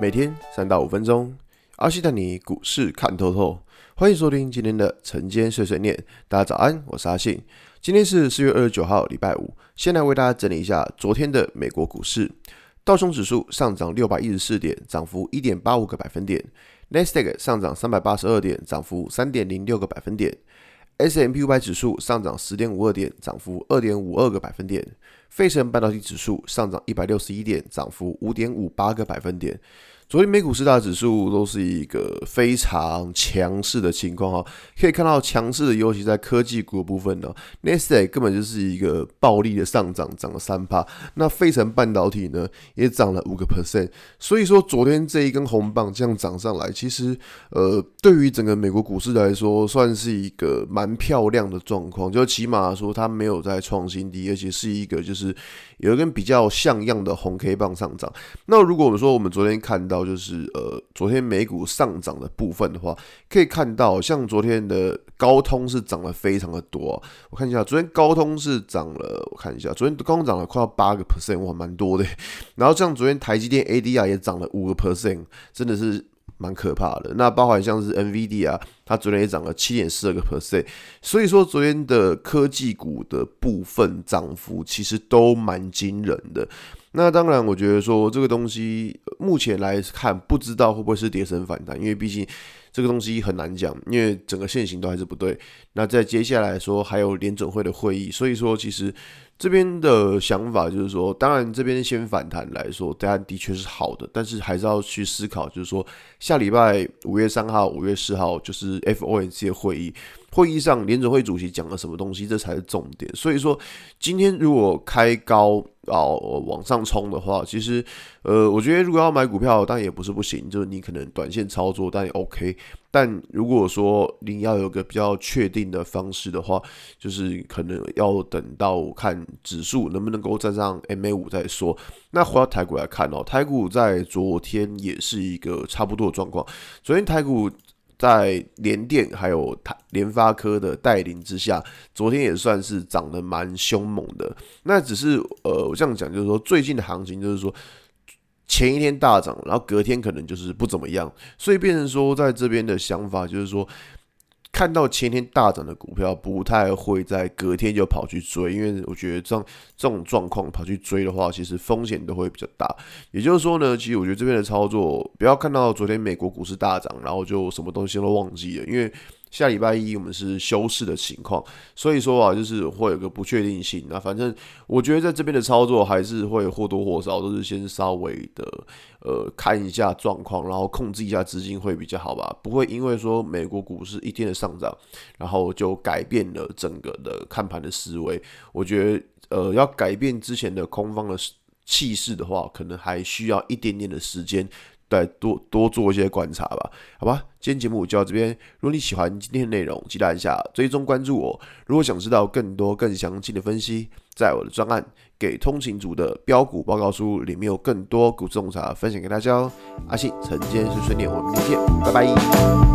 每天三到五分钟，阿信带你股市看透透。欢迎收听今天的晨间碎碎念。大家早安，我是阿信。今天是四月二十九号，礼拜五。先来为大家整理一下昨天的美国股市。道琼指数上涨六百一十四点，涨幅一点八五个百分点。纳斯达克上涨三百八十二点，涨幅三点零六个百分点。S M P 五百指数上涨十点五二点，涨幅二点五二个百分点。费城半导体指数上涨一百六十一点，涨幅五点五八个百分点。昨天美股四大指数都是一个非常强势的情况哈，可以看到强势的，尤其在科技股部分呢，纳斯达克根本就是一个暴力的上涨，涨了三趴。那费城半导体呢也涨了五个 percent。所以说昨天这一根红棒这样涨上来，其实呃对于整个美国股市来说，算是一个蛮漂亮的状况，就起码说它没有在创新低，而且是一个就是是有一根比较像样的红 K 棒上涨。那如果我们说我们昨天看到。就是呃，昨天美股上涨的部分的话，可以看到，像昨天的高通是涨了非常的多。我看一下，昨天高通是涨了，我看一下，昨天高通涨了快要八个 percent，哇，蛮多的。然后像昨天台积电 ADR 也涨了五个 percent，真的是蛮可怕的。那包含像是 NVD 啊它昨天也涨了七点四个 percent。所以说，昨天的科技股的部分涨幅其实都蛮惊人的。那当然，我觉得说这个东西目前来看，不知道会不会是跌升反弹，因为毕竟这个东西很难讲，因为整个线型都还是不对。那在接下来说还有联准会的会议，所以说其实这边的想法就是说，当然这边先反弹来说，当然的确是好的，但是还是要去思考，就是说下礼拜五月三号、五月四号就是 FOMC 的会议。会议上，联准会主席讲了什么东西，这才是重点。所以说，今天如果开高哦往上冲的话，其实呃，我觉得如果要买股票，当然也不是不行，就是你可能短线操作，但也 OK。但如果说你要有个比较确定的方式的话，就是可能要等到看指数能不能够站上 MA 五再说。那回到台股来看哦，台股在昨天也是一个差不多的状况。昨天台股。在联电还有台联发科的带领之下，昨天也算是涨得蛮凶猛的。那只是呃，我这样讲就是说，最近的行情就是说，前一天大涨，然后隔天可能就是不怎么样，所以变成说，在这边的想法就是说。看到前天大涨的股票，不太会在隔天就跑去追，因为我觉得这样这种状况跑去追的话，其实风险都会比较大。也就是说呢，其实我觉得这边的操作，不要看到昨天美国股市大涨，然后就什么东西都忘记了，因为。下礼拜一我们是休市的情况，所以说啊，就是会有个不确定性。那反正我觉得在这边的操作还是会或多或少都是先稍微的呃看一下状况，然后控制一下资金会比较好吧。不会因为说美国股市一天的上涨，然后就改变了整个的看盘的思维。我觉得呃要改变之前的空方的气势的话，可能还需要一点点的时间。再多多做一些观察吧，好吧。今天节目就到这边。如果你喜欢今天的内容，记得按下追踪关注我。如果想知道更多更详细的分析，在我的专案《给通勤族的标股报告书》里面有更多股市洞察分享给大家哦。阿信晨间是顺念，我们明天见，拜拜。